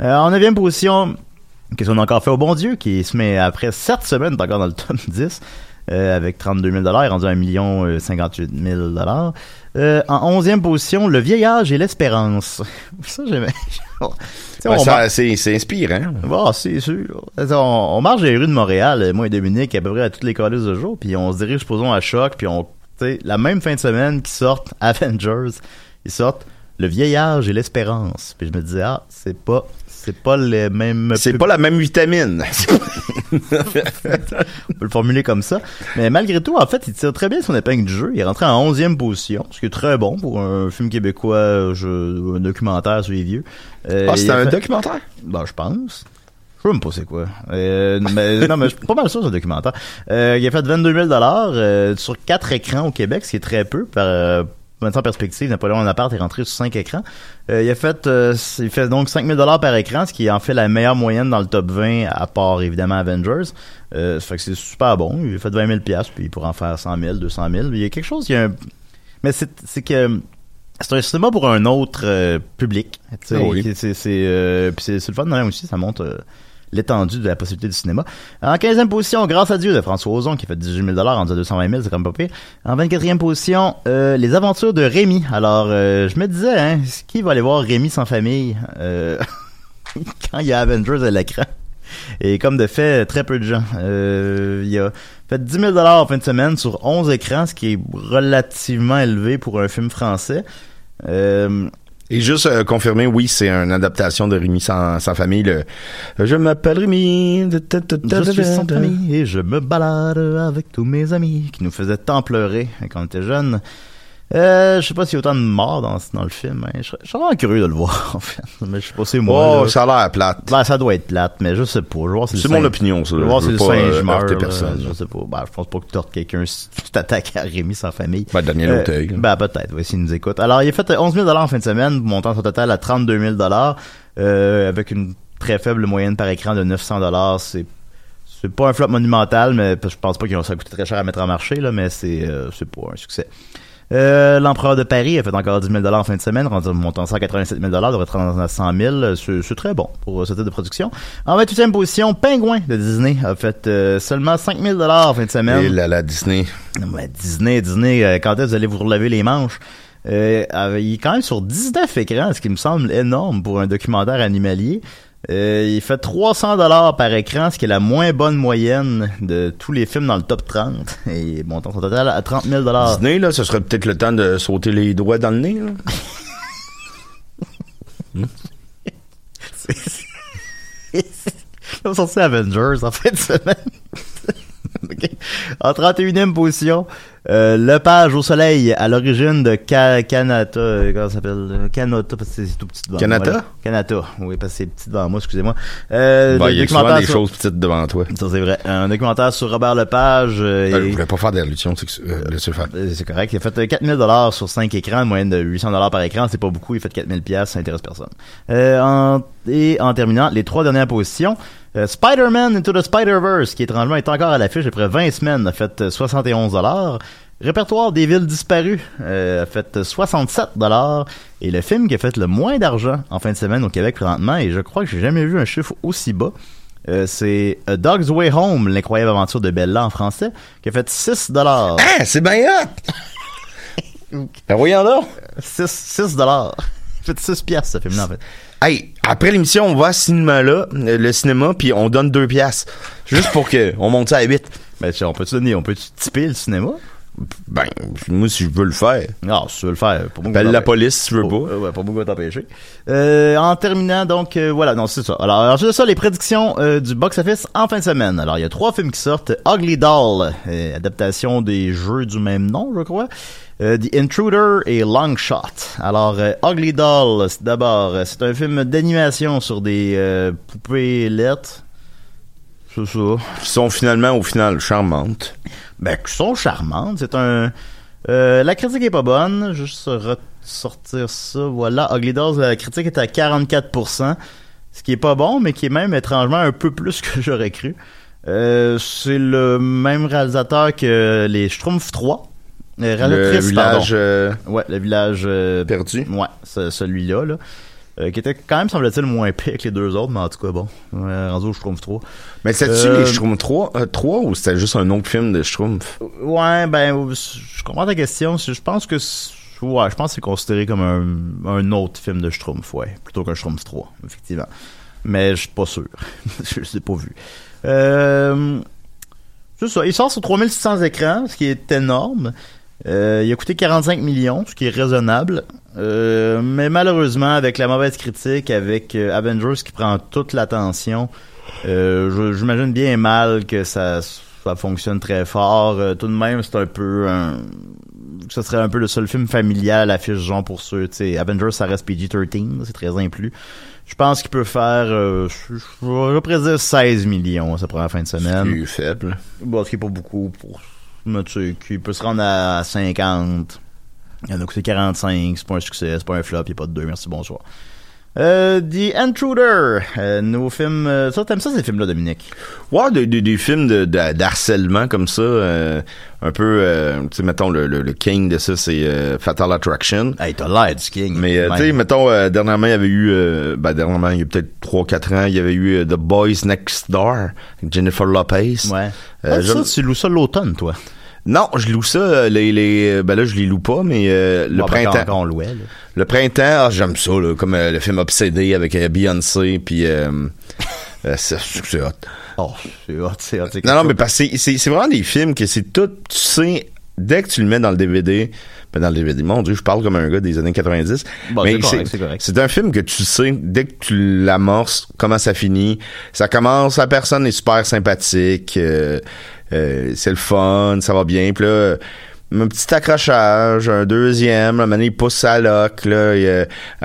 Euh, en neuvième position, qu'est-ce qu'on a encore fait? Au bon Dieu, qui se met après sept semaines, est encore dans le top 10, euh, avec 32 000 il est rendu à 1 million euh, 58 000 euh, En onzième position, le vieillage et l'espérance. Ça, j'aimais. Ouais, mar- c'est, inspirant. Bon, c'est sûr. On, on marche dans les rues de Montréal, euh, moi et Dominique, à peu près à toutes les calices de jour, puis on se dirige, supposons, à Choc, puis on, la même fin de semaine qui sortent Avengers, ils sortent Le vieillage et l'espérance. Puis je me disais, ah, c'est pas, c'est pas les mêmes... C'est pas la même vitamine. on peut le formuler comme ça. Mais malgré tout, en fait, il tire très bien son épingle du jeu. Il est rentré en 11e position, ce qui est très bon pour un film québécois, euh, je- un documentaire sur les vieux. Euh, Ah, a un fait- documentaire? Ben, je pense. Je sais même pas c'est quoi. Euh, mais, non, mais je suis pas mal sûr c'est un documentaire. Euh, il a fait 22 000 euh, sur quatre écrans au Québec, ce qui est très peu. Par, euh, maintenant en perspective, Napoléon Bonaparte est rentré sur cinq écrans. Il a fait, il fait donc 5 000 par écran, ce qui en fait la meilleure moyenne dans le top 20, à part évidemment Avengers. Ça fait que c'est super bon. Il a fait 20 000 puis il pourrait en faire 100 000, 200 000. Il y a quelque chose, il y a un... Mais c'est c'est que c'est un cinéma pour un autre euh, public. Ah oui. euh, c'est le fun de même aussi, ça montre euh, l'étendue de la possibilité du cinéma. En 15e position, Grâce à Dieu de François Ozon qui fait 18 000 en disant 220 000, c'est comme pas pire. En 24e position, euh, Les Aventures de Rémi. Alors, euh, je me disais, hein, qui va aller voir Rémi sans famille euh, quand il y a Avengers à l'écran? Et comme de fait, très peu de gens. Euh, il a fait 10 000 en fin de semaine sur 11 écrans, ce qui est relativement élevé pour un film français. Euh, Et juste euh, confirmer, oui, c'est une adaptation de Rémi sans, sans famille. Le, je m'appelle Rémi. de- de- de- de- Je suis sans famille et je me balade avec tous mes amis qui nous faisaient tant pleurer quand on était jeunes. Euh, je sais pas s'il y a autant de morts dans, dans le film. hein. Je, serais vraiment curieux de le voir, en fait. Mais je sais pas si c'est moi. Oh, là. ça a l'air plate. Ben, ça doit être plate, mais je sais pas. C'est mon opinion, ça. Je si veux le pas, singe euh, meurt. là. personne. Je sais pas. Ben, je pense pas que tu tortes quelqu'un si tu t'attaques à Rémi sans famille. Ben, Daniel Euh, Auteuil. Ben, peut-être, oui, s'il nous écoute. Alors, il a fait 11 000 en fin de semaine, montant son total à 32 000 euh, avec une très faible moyenne par écran de 900 C'est c'est pas un flop monumental, mais je pense pas ont ça coûté très cher à mettre en marché, là, mais c'est euh, c'est pas un succès. Euh, L'Empereur de Paris a fait encore 10 000 en fin de semaine, rendu montant 187 000 devrait être rendu à 100 000. C'est très bon pour ce type de production. En 28e position, Pingouin de Disney a fait euh, seulement 5 000 en fin de semaine. Et la, la Disney. Disney, Disney, euh, quand est-ce que vous allez vous relever les manches? Euh, euh, il est quand même sur 19 écrans, ce qui me semble énorme pour un documentaire animalier. Euh, il fait 300 dollars par écran, ce qui est la moins bonne moyenne de tous les films dans le top 30. Et montant son total à 30 000 dollars. Disney, là, ce serait peut-être le temps de sauter les doigts dans le nez, là. Ont sorti Avengers en fin de semaine. Ok. En 31e position, euh, Le Page au Soleil, à l'origine de Ka- Kanata, euh, comment ça s'appelle? euh, Kanata, parce que c'est tout petit devant Kanata? moi. Kanata, oui, parce que c'est petit devant moi, excusez-moi. Euh, Bah, le il y a souvent des sur- choses petites devant toi. Ça, c'est vrai. Un documentaire sur Robert Lepage. euh, Euh, et- je voulais pas faire d'allusion, c'est euh, euh, C'est correct. Il a fait euh, 4000 dollars sur 5 écrans, une moyenne de 800 dollars par écran. C'est pas beaucoup. Il a fait 4000 pièces, ça intéresse personne. Euh, en, et en terminant, les trois dernières positions. Euh, Spider-Man Into the Spider-Verse, qui étrangement est encore à l'affiche après 20 semaines, a fait euh, 71 dollars. Répertoire des villes disparues euh, a fait euh, 67 dollars. Et le film qui a fait le moins d'argent en fin de semaine au Québec présentement, et je crois que j'ai jamais vu un chiffre aussi bas, euh, c'est A Dog's Way Home, l'incroyable aventure de Bella en français, qui a fait 6 dollars. Ah, c'est bien hot! ben voyons donc! 6, 6 dollars. Fait 6 piastres, ce film-là, en fait. Hey, après l'émission, on va à ce cinéma-là, euh, le cinéma, puis on donne deux piastres. Juste pour que on monte ça à 8. Ben, on peut-tu donner, on peut-tu typer le cinéma? Ben, moi, si je veux le faire. Non, si tu veux le faire, beaucoup. Appelle la police si tu veux pas. Euh, ouais, pas beaucoup à t'empêcher. Euh, en terminant, donc, euh, voilà, non, c'est ça. Alors, ensuite de ça, les prédictions euh, du box-office en fin de semaine. Alors, il y a trois films qui sortent. Ugly Doll, euh, adaptation des jeux du même nom, je crois. Euh, The Intruder et Long Shot. Alors, Ugly Doll, d'abord, c'est un film d'animation sur des euh, poupées lettres. C'est ça. Qui sont finalement, au final, charmantes. Ben, qui sont charmantes. C'est un. Euh, la critique est pas bonne. Juste ressortir ça. Voilà. Ugly Dolls, la critique est à 44%. Ce qui est pas bon, mais qui est même étrangement un peu plus que j'aurais cru. Euh, c'est le même réalisateur que les Schtroumpfs 3. Euh, Le village Ouais, le village perdu. Ouais, ce- celui-là, là. Euh, qui était quand même, semble-t-il, moins pire que les deux autres, mais en tout cas, bon. Euh, rendu au Schtroumpf 3. Mais c'était-tu Euh, les Schtroumpfs 3, euh, 3 ou c'était juste un autre film de Schtroumpf? Ouais, ben, je comprends ta question. Je pense que, c'est- ouais, je pense que c'est considéré comme un, un autre film de Schtroumpf, ouais, plutôt qu'un Schtroumpf 3, effectivement. Mais je suis pas sûr. je l'ai pas vu. Euh, c'est ça. Il sort sur 3600 écrans, ce qui est énorme. Euh, il a coûté 45 millions, ce qui est raisonnable. Euh, mais malheureusement, avec la mauvaise critique, avec euh, Avengers qui prend toute l'attention, euh, j'imagine bien mal que ça, ça fonctionne très fort. Tout de même, c'est un peu un... Ce serait un peu le seul film familial à l'affiche genre pour ceux, tu sais, Avengers, ça reste PG-13, c'est très inclus. Je pense qu'il peut faire, euh, je, je, je vais prédire 16 millions, ça prend la fin de semaine. Plus faible. Bon, ce qui est pas beaucoup pour sais, qui peut se rendre à 50. Il en a coûté 45, c'est pas un succès, c'est pas un flop, il n'y a pas de deux, merci, bonsoir. Euh, The Intruder, euh, nouveau film. euh, ça, t'aimes ça ces films-là, Dominique? Ouais, des, des, des films de, de- d'harcèlement comme ça, euh, un peu, tu sais, mettons, le, le, le king de ça, c'est Fatal Attraction. Hey, t'as l'air du king. Mais, tu sais, mettons, dernièrement, il y avait eu, ben, dernièrement, il y a peut-être 3-4 ans, il y avait eu The Boys Next Door, avec Jennifer Lopez. Ouais. Ah, je- ça, tu loues ça l'automne, toi. Non, je loue ça, euh, les, les, ben là, je les loue pas, mais euh, le Bon, printemps. on louait. Le printemps, ah, j'aime ça, là, comme euh, le film Obsédé avec euh, Beyoncé, puis euh, euh, c'est hot. Oh, c'est hot, c'est hot. Non, non, mais parce que c'est- vraiment des films que c'est tout, tu sais, dès que tu le mets dans le DVD, ben dans le DVD, mon Dieu, je parle comme un gars des années 90. Bon, mais c'est correct, c'est correct. C'est un film que tu sais, dès que tu l'amorces, comment ça finit. Ça commence, la personne est super sympathique, euh, euh, c'est le fun, ça va bien, puis là... Un petit accrochage, un deuxième, donné, il pousse sa loc, là, il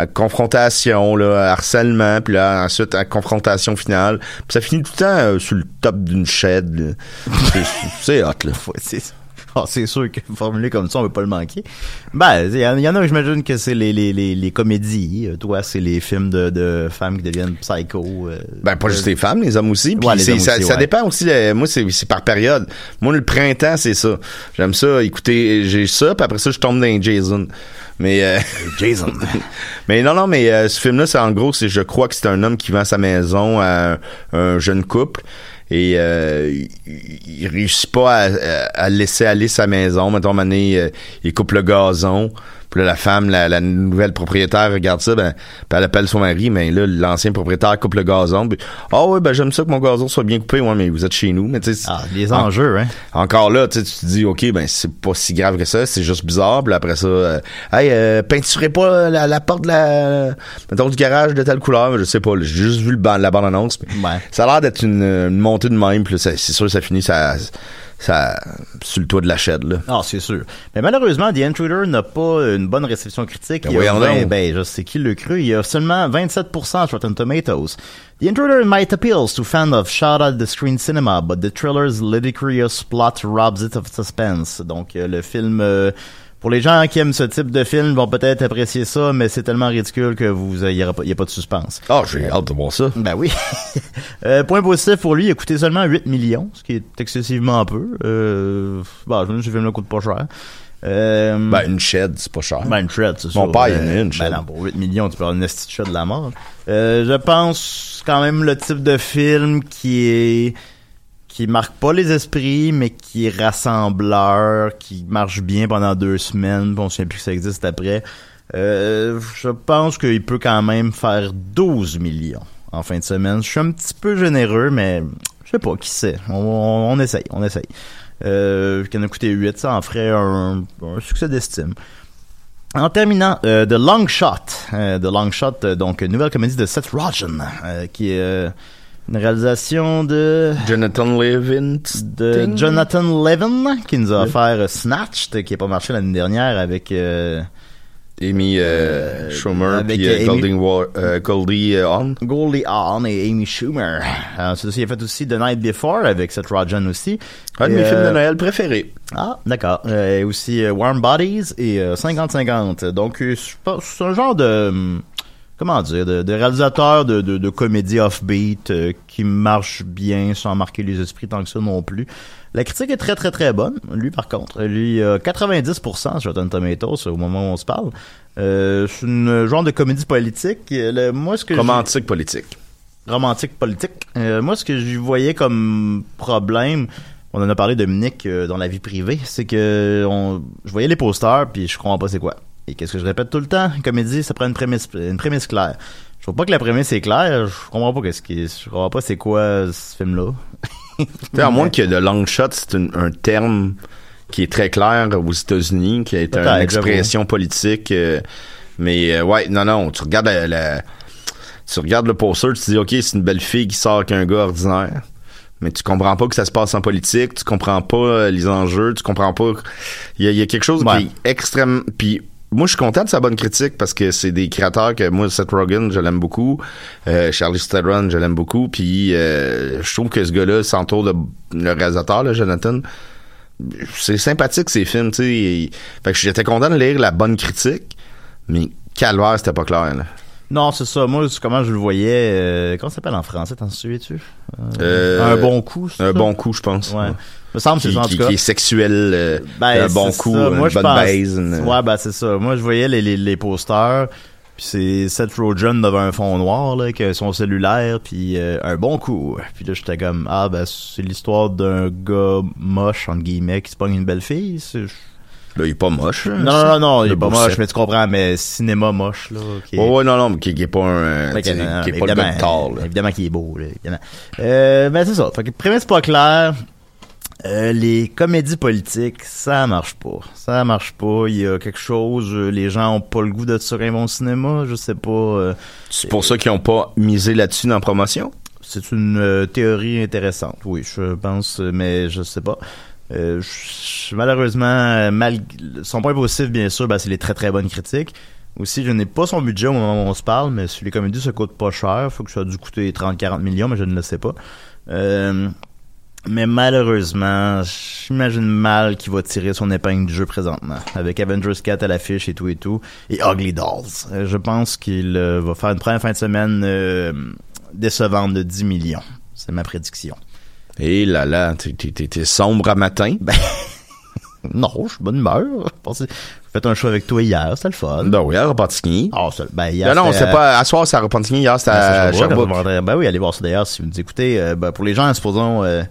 confrontation, là, harcèlement, puis là, ensuite, à confrontation finale. Puis ça finit tout le temps euh, sur le top d'une là. C'est- C'est hot, là. Ouais, c'est- Ah, c'est sûr que formulé comme ça, on veut pas le manquer. Ben, il y, en- il y en a, j'imagine que c'est les, les, les, les comédies. Euh, Toi, c'est les films de, de femmes qui deviennent psycho. euh, Ben, pas euh, juste les femmes, les hommes aussi. Puis Ouais, c'est- ça, dépend aussi. euh, moi, c'est c'est par période. Moi, le printemps, c'est ça. J'aime ça. Écoutez, j'ai ça, puis après ça, je tombe dans les Jason. Mais euh, Jason. mais non, non, mais euh, ce film-là, c'est en gros, c'est je crois que c'est un homme qui vend sa maison à un, un jeune couple. Et euh, il, réussit pas à, à- laisser aller sa maison. Mettons, donné, euh, il coupe le gazon. Puis là, la femme, la, la nouvelle propriétaire regarde ça, ben, puis elle appelle son mari, mais là, l'ancien propriétaire coupe le gazon. Ah ouais, ben j'aime ça que mon gazon soit bien coupé. Ouais, mais vous êtes chez nous. Mais tu sais, Ah, les en- enjeux, hein. encore là, tu te dis, OK, ben, c'est pas si grave que ça, c'est juste bizarre. Puis après ça, euh, hey, euh, peinturez pas la, la porte de la, mettons, du garage de telle couleur, je sais pas, j'ai juste vu le ban- la bande-annonce. Ouais. Ça a l'air d'être une, une montée de même, puis c'est sûr que ça finit ça, ça, sur le toit de la chaîne, là. Ah, c'est sûr. Mais malheureusement, The Intruder n'a pas une bonne réception critique. Ben Il y a voyons 20 donc. ben, je sais qui le cru. Il y a seulement 27% sur Rotten Tomatoes. The Intruder might appeal to fans of shot at the screen cinema, but the thriller's ludicrous plot robs it of suspense. Donc, euh, le film, euh, pour les gens qui aiment ce type de film, vont peut-être apprécier ça, mais c'est tellement ridicule que vous, il n'y a, pas- a de suspense. Ah, j'ai hâte de voir ça. Ben oui. Euh, point positif pour lui, il a coûté seulement 8 millions, ce qui est excessivement peu. Euh, bon, je me dis, ce film-là coûte pas cher. Euh, Ben, une shed, c'est pas cher. ben, une shred, c'est Mon sûr. père, il y en a Euh, une Ben non, pour 8 millions, tu peux avoir une shred de la mort. Euh, je pense quand même le type de film qui est qui marque pas les esprits, mais qui est rassembleur, qui marche bien pendant deux semaines, puis on ne sait plus que ça existe après. Euh, je pense qu'il peut quand même faire 12 millions en fin de semaine. Je suis un petit peu généreux, mais je sais pas, qui sait? On, on, on essaye, on essaye. Euh, qui en a coûté 8, ça en ferait un, un succès d'estime. En terminant, euh, The Long Shot. Euh, The Long Shot, euh, donc nouvelle comédie de Seth Rogen, euh, qui est euh, une réalisation de Jonathan Levin. de Jonathan Levin, qui nous a offert euh, Snatched, qui n'a pas marché l'année dernière avec euh, Amy euh, Schumer, avec, puis Amy- Wa- euh, Goldie Hawn. Goldie Hawn et Amy Schumer. Euh, Ensuite, il a fait aussi The Night Before avec Seth Rogen aussi. Un de mes films de Noël préférés. Ah, d'accord. Et aussi Warm Bodies et euh, 50-50. Donc, c'est un genre de... Comment dire? De, de réalisateur de, de, de comédie offbeat euh, qui marche bien sans marquer les esprits tant que ça non plus. La critique est très très très bonne. Lui par contre, lui euh, 90% sur Rotten Tomatoes au moment où on se parle. Euh, c'est une genre de comédie politique. Le- moi ce que Romantique politique. romantique politique. Euh, moi, ce que je voyais comme problème, on en a parlé Dominique dans la vie privée, c'est que on, je voyais les posters puis je comprends pas c'est quoi. Et qu'est-ce que je répète tout le temps? Une comédie, ça prend une prémisse, une prémisse claire. Je vois pas que la prémisse est claire. Je comprends pas qu'est-ce qui, je comprends pas c'est quoi ce film-là. À moins que the long shot, c'est un, terme qui est très clair aux États-Unis, qui est une expression politique. euh, mais euh, ouais, non, non, tu regardes la, la- tu regardes le poster, tu te dis ok, c'est une belle fille qui sort avec un gars ordinaire. Mais tu comprends pas que ça se passe en politique, tu comprends pas euh, les enjeux, tu comprends pas. Il y a, il y a quelque chose Ouais. qui est extrême. Puis moi, je suis content de sa bonne critique parce que c'est des créateurs que moi, Seth Rogen, je l'aime beaucoup. Euh, Charlie Theron, je l'aime beaucoup. Puis euh, je trouve que ce gars-là s'entoure de le réalisateur, là, Jonathan. C'est sympathique ces films, tu sais. Fait que j'étais content de lire la bonne critique, mais calvaire, c'était pas clair. Là. Non, c'est ça. Moi, comment je le voyais. euh, comment ça s'appelle en français? T'en souviens-tu? Euh, Un bon coup. Un ça? bon coup, je pense. Ouais. Me semble que c'est ça en qui- tout cas. qui est sexuel, euh, Ben, un bon coup, ça. une Moi, je bonne pense- baise. une- Ouais, ben c'est ça. Moi, je voyais les, les, les posters, puis c'est Seth Rogen devant un fond noir, là, avec son cellulaire, puis euh, un bon coup. Puis là, j'étais comme, ah, ben c'est l'histoire d'un gars moche, entre guillemets, qui se pogne une belle fille. c'est- Là, il est pas moche. là, Non, non, non, non, il est pas moche, set. mais tu comprends, mais cinéma moche, là. est- Ouais, ouais, non, non, mais qui, qui est pas un, qui est pas le gars de tard, là. Évidemment qu'il est beau, là, évidemment. Euh, ben c'est ça. Fait que prémisse pas claire. Euh, les comédies politiques, ça marche pas. Ça marche pas. Il y a quelque chose. euh, les gens ont pas le goût de se un bon cinéma. Je sais pas. euh, C'est pour ça qu'ils ont pas misé là-dessus dans la promotion? c'est une euh, théorie intéressante. Oui, je pense, mais je sais pas. Euh, je- malheureusement, mal, son point positif, bien sûr, ben, c'est les très très bonnes critiques. Aussi, je n'ai pas son budget au moment où on se parle, mais sur les comédies, ça coûte pas cher. Faut que ça a dû coûter 30-40 millions, mais je ne le sais pas. Euh, Mais malheureusement, j'imagine mal qu'il va tirer son épingle du jeu présentement. Avec Avengers 4 à l'affiche et tout et tout. Et Ugly Dolls. Euh, Je pense qu'il euh, va faire une première fin de semaine euh, décevante de 10 millions. C'est ma prédiction. Et là là, t'es- sombre à matin? Ben, non, je suis bonne humeur. J'ai fait un show avec toi hier, c'était le fun. Ben oui, à Repentigny. Ah, ça- ben hier, Non, non, c'est pas à soir, c'est à Repentigny. Hier, c'était c'est à Sherbrooke, Ben oui, allez voir ça d'ailleurs si vous nous écoutez. Euh, ben, pour les gens, supposons, euh,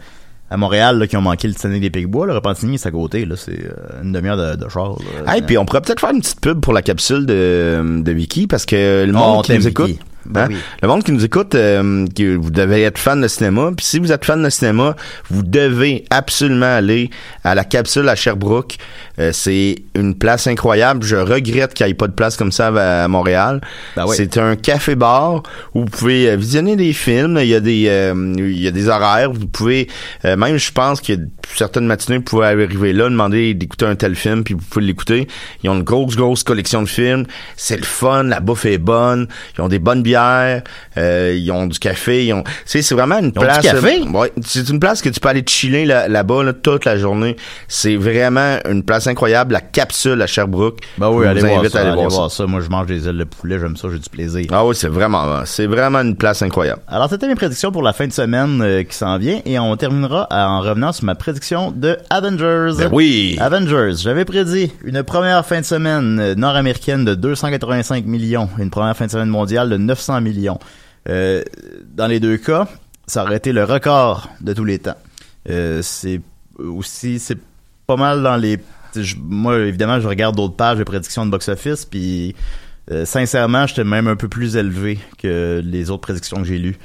à Montréal, là, qui ont manqué le Titanic des Picbois, le Repentigny, c'est à côté, là, c'est euh, une demi-heure de, de char. là. Hey, puis on pourrait peut-être faire une petite pub pour la capsule de, de Vicky parce que le Oh, monde on qui nous écoute. Ben hein, oui. le monde qui nous écoute, euh, que vous devez être fan de cinéma. Puis si vous êtes fan de cinéma, vous devez absolument aller à la capsule à Sherbrooke. Euh, c'est une place incroyable. Je regrette qu'il n'y ait pas de place comme ça à, à Montréal. Ben oui. C'est un café-bar où vous pouvez euh, visionner des films. Il y a des, euh, il y a des horaires. Vous pouvez, euh, même je pense a certaines matinées, vous pouvez arriver là, demander d'écouter un tel film, puis vous pouvez l'écouter. Ils ont une grosse, grosse collection de films. C'est le fun. La bouffe est bonne. Ils ont des bonnes bières. Euh, ils ont du café. Ils ont, tu sais, c'est vraiment une Ils ont du place. café? euh, ouais, c'est une place que tu peux aller te chiller là- là-bas là, toute la journée. C'est vraiment une place incroyable. La capsule à Sherbrooke. Ben oui, allez voir ça, à aller allez voir voir ça. ça. Moi, je mange des ailes de poulet, j'aime ça, j'ai du plaisir. Ah oui, c'est vraiment, c'est vraiment une place incroyable. Alors, c'était mes prédictions pour la fin de semaine euh, qui s'en vient et on terminera en revenant sur ma prédiction de Avengers. Ben oui. Avengers, j'avais prédit une première fin de semaine euh, nord-américaine de 285 millions, une première fin de semaine mondiale de 900 millions. Euh, dans les deux cas, ça aurait été le record de tous les temps. Euh, c'est aussi, c'est pas mal dans les... moi, évidemment, je regarde d'autres pages de prédictions de box-office, puis euh, sincèrement, j'étais même un peu plus élevé que les autres prédictions que j'ai lues.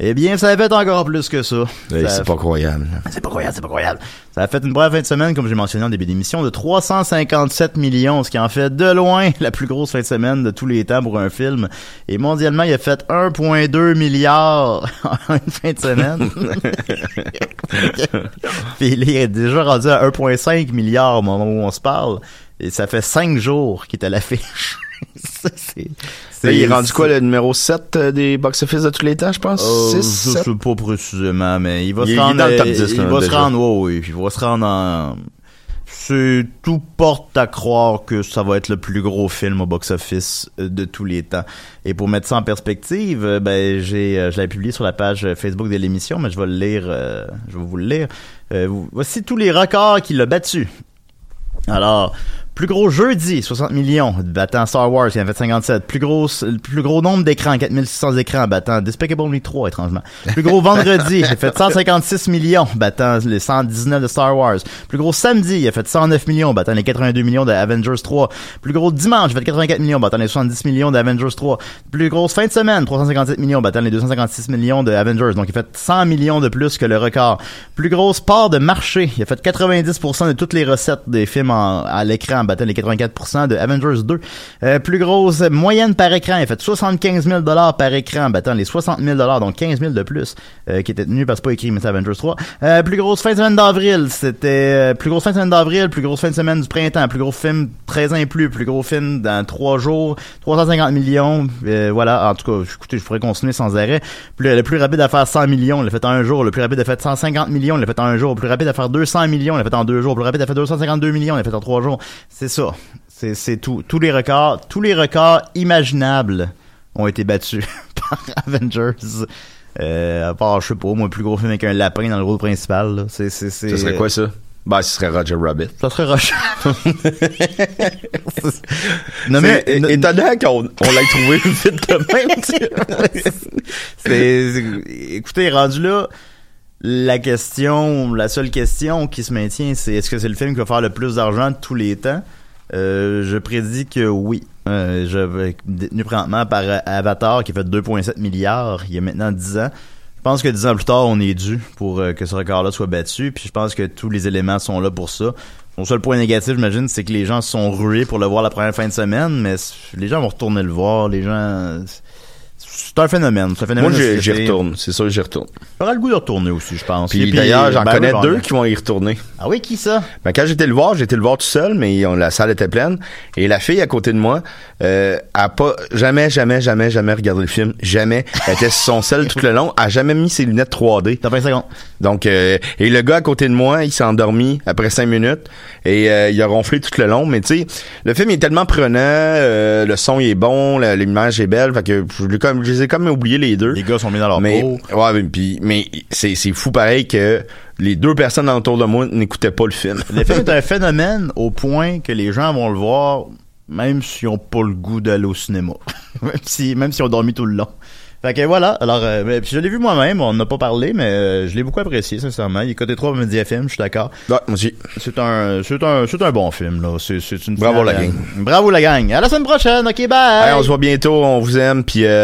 Eh bien, ça a fait encore plus que ça. Ça c'est pas croyable. c'est pas croyable, c'est pas croyable. Ça a fait une première fin de semaine, comme j'ai mentionné en début d'émission, de 357 millions, ce qui en fait de loin la plus grosse fin de semaine de tous les temps pour un film. Et mondialement, il a fait 1,2 milliard en une fin de semaine. Puis il est déjà rendu à 1,5 milliard au moment où on se parle. Et ça fait 5 jours qu'il est à l'affiche. C'est- il est rendu quoi, le numéro 7 euh, des box-office de tous les temps, je pense? Euh, 6, je 7? sais pas précisément, mais il va Il se il est rendre dans le top euh, 10, il là, va se rendre, oui, il va se rendre en, c'est tout porte à croire que ça va être le plus gros film au box-office euh, de tous les temps. Et pour mettre ça en perspective, euh, ben j'ai, euh, je l'avais publié sur la page euh, Facebook de l'émission, mais je vais le lire, euh, je vais vous le lire. Euh, voici tous les records qu'il a battus. Alors, plus gros jeudi, 60 millions, battant Star Wars, qui en fait 57. Plus gros, plus gros nombre d'écrans, 4600 écrans, battant Despicable Me 3, étrangement. Plus gros vendredi, il a fait 156 millions, battant les 119 de Star Wars. Plus gros samedi, il a fait 109 millions, battant les 82 millions de Avengers 3. Plus gros dimanche, il a fait 84 millions, battant les 70 millions d'Avengers 3. Plus grosse fin de semaine, 357 millions, battant les 256 millions de Avengers. Donc, il a fait 100 millions de plus que le record. Plus grosse part de marché, il a fait 90% de toutes les recettes des films en- à l'écran, battant les 84% de Avengers 2. Euh, plus grosse moyenne par écran, il a fait 75 000 par écran, battant les 60 000 donc 15 000 de plus, euh, qui était tenu parce pas écrit, mais c'est Avengers 3. Euh, plus grosse fin de semaine d'avril, c'était euh, plus grosse fin de semaine d'avril, plus grosse fin de semaine du printemps, plus gros film 13 ans plus, plus gros film dans 3 jours, 350 millions, euh, voilà, en tout cas, écoutez, je pourrais continuer sans arrêt. Plus, le plus rapide à faire 100 millions, il l'a fait en un jour, le plus rapide à faire 150 millions, il l'a fait en un jour, le plus rapide à faire 200 millions, il l'a fait en deux jours, le plus rapide à faire 252 millions, il l'a fait en trois jours. C'est ça. C'est, c'est tout. Tous les records, tous les records imaginables ont été battus par Avengers. Euh, à part, je sais pas, moi, le plus gros film avec un lapin dans le rôle principal, là. C'est, c'est, c'est, Ce serait quoi, ça? Ben, ce serait Roger Rabbit. Ça serait Roger. non, mais, étonnant qu'on on l'ait trouvé vite de même, c'est- écoutez, rendu là, la question, la seule question qui se maintient, c'est est-ce que c'est le film qui va faire le plus d'argent tous les temps? Euh, je prédis que oui. Euh, je détenu présentement par euh, Avatar qui fait 2,7 milliards il y a maintenant 10 ans. Je pense que 10 ans plus tard, on est dû pour euh, que ce record-là soit battu. Puis je pense que tous les éléments sont là pour ça. Mon seul point négatif, j'imagine, c'est que les gens sont rués pour le voir la première fin de semaine, mais les gens vont retourner le voir. Les gens, c'est un phénomène. C'est un phénomène Moi, j'y retourne. C'est sûr, j'y retourne. J'aurais le goût de retourner aussi, je pense. Et Puis puis, d'ailleurs, j'en ben, connais oui, deux ben, qui vont y retourner. Ah oui, qui ça? Ben, quand j'étais le voir, j'étais le voir tout seul, mais on- la salle était pleine. Et la fille à côté de moi euh, a pas jamais, jamais, jamais, jamais regardé le film. Jamais. Elle était sur son sel tout le long. A jamais mis ses lunettes 3D. T'as 20 secondes. Donc, euh, et le gars à côté de moi, il s'est endormi après cinq minutes et euh, il a ronflé tout le long. Mais tu sais, le film est tellement prenant, euh, le son il est bon, l'image est belle, fait que je, comme, je les ai comme oublié les deux. Les gars sont mis dans leur mais peau. ouais, mais, puis, mais c'est c'est fou pareil que les deux personnes autour de moi n'écoutaient pas le film. Le film est un phénomène au point que les gens vont le voir même s'ils ont pas le goût d'aller au cinéma. même si même s'ils ont dormi tout le long. Fait que voilà, alors euh, puis je l'ai vu moi-même, on n'a pas parlé, mais euh, je l'ai beaucoup apprécié, sincèrement. Il est côté 3 Media Film, je suis d'accord. Ouais, moi aussi. C'est un c'est un c'est un bon film là, c'est c'est une Bravo, finale, la gang. euh, Bravo la gang. À la semaine prochaine. OK, bye. Hey, on se voit bientôt, on vous aime, puis euh,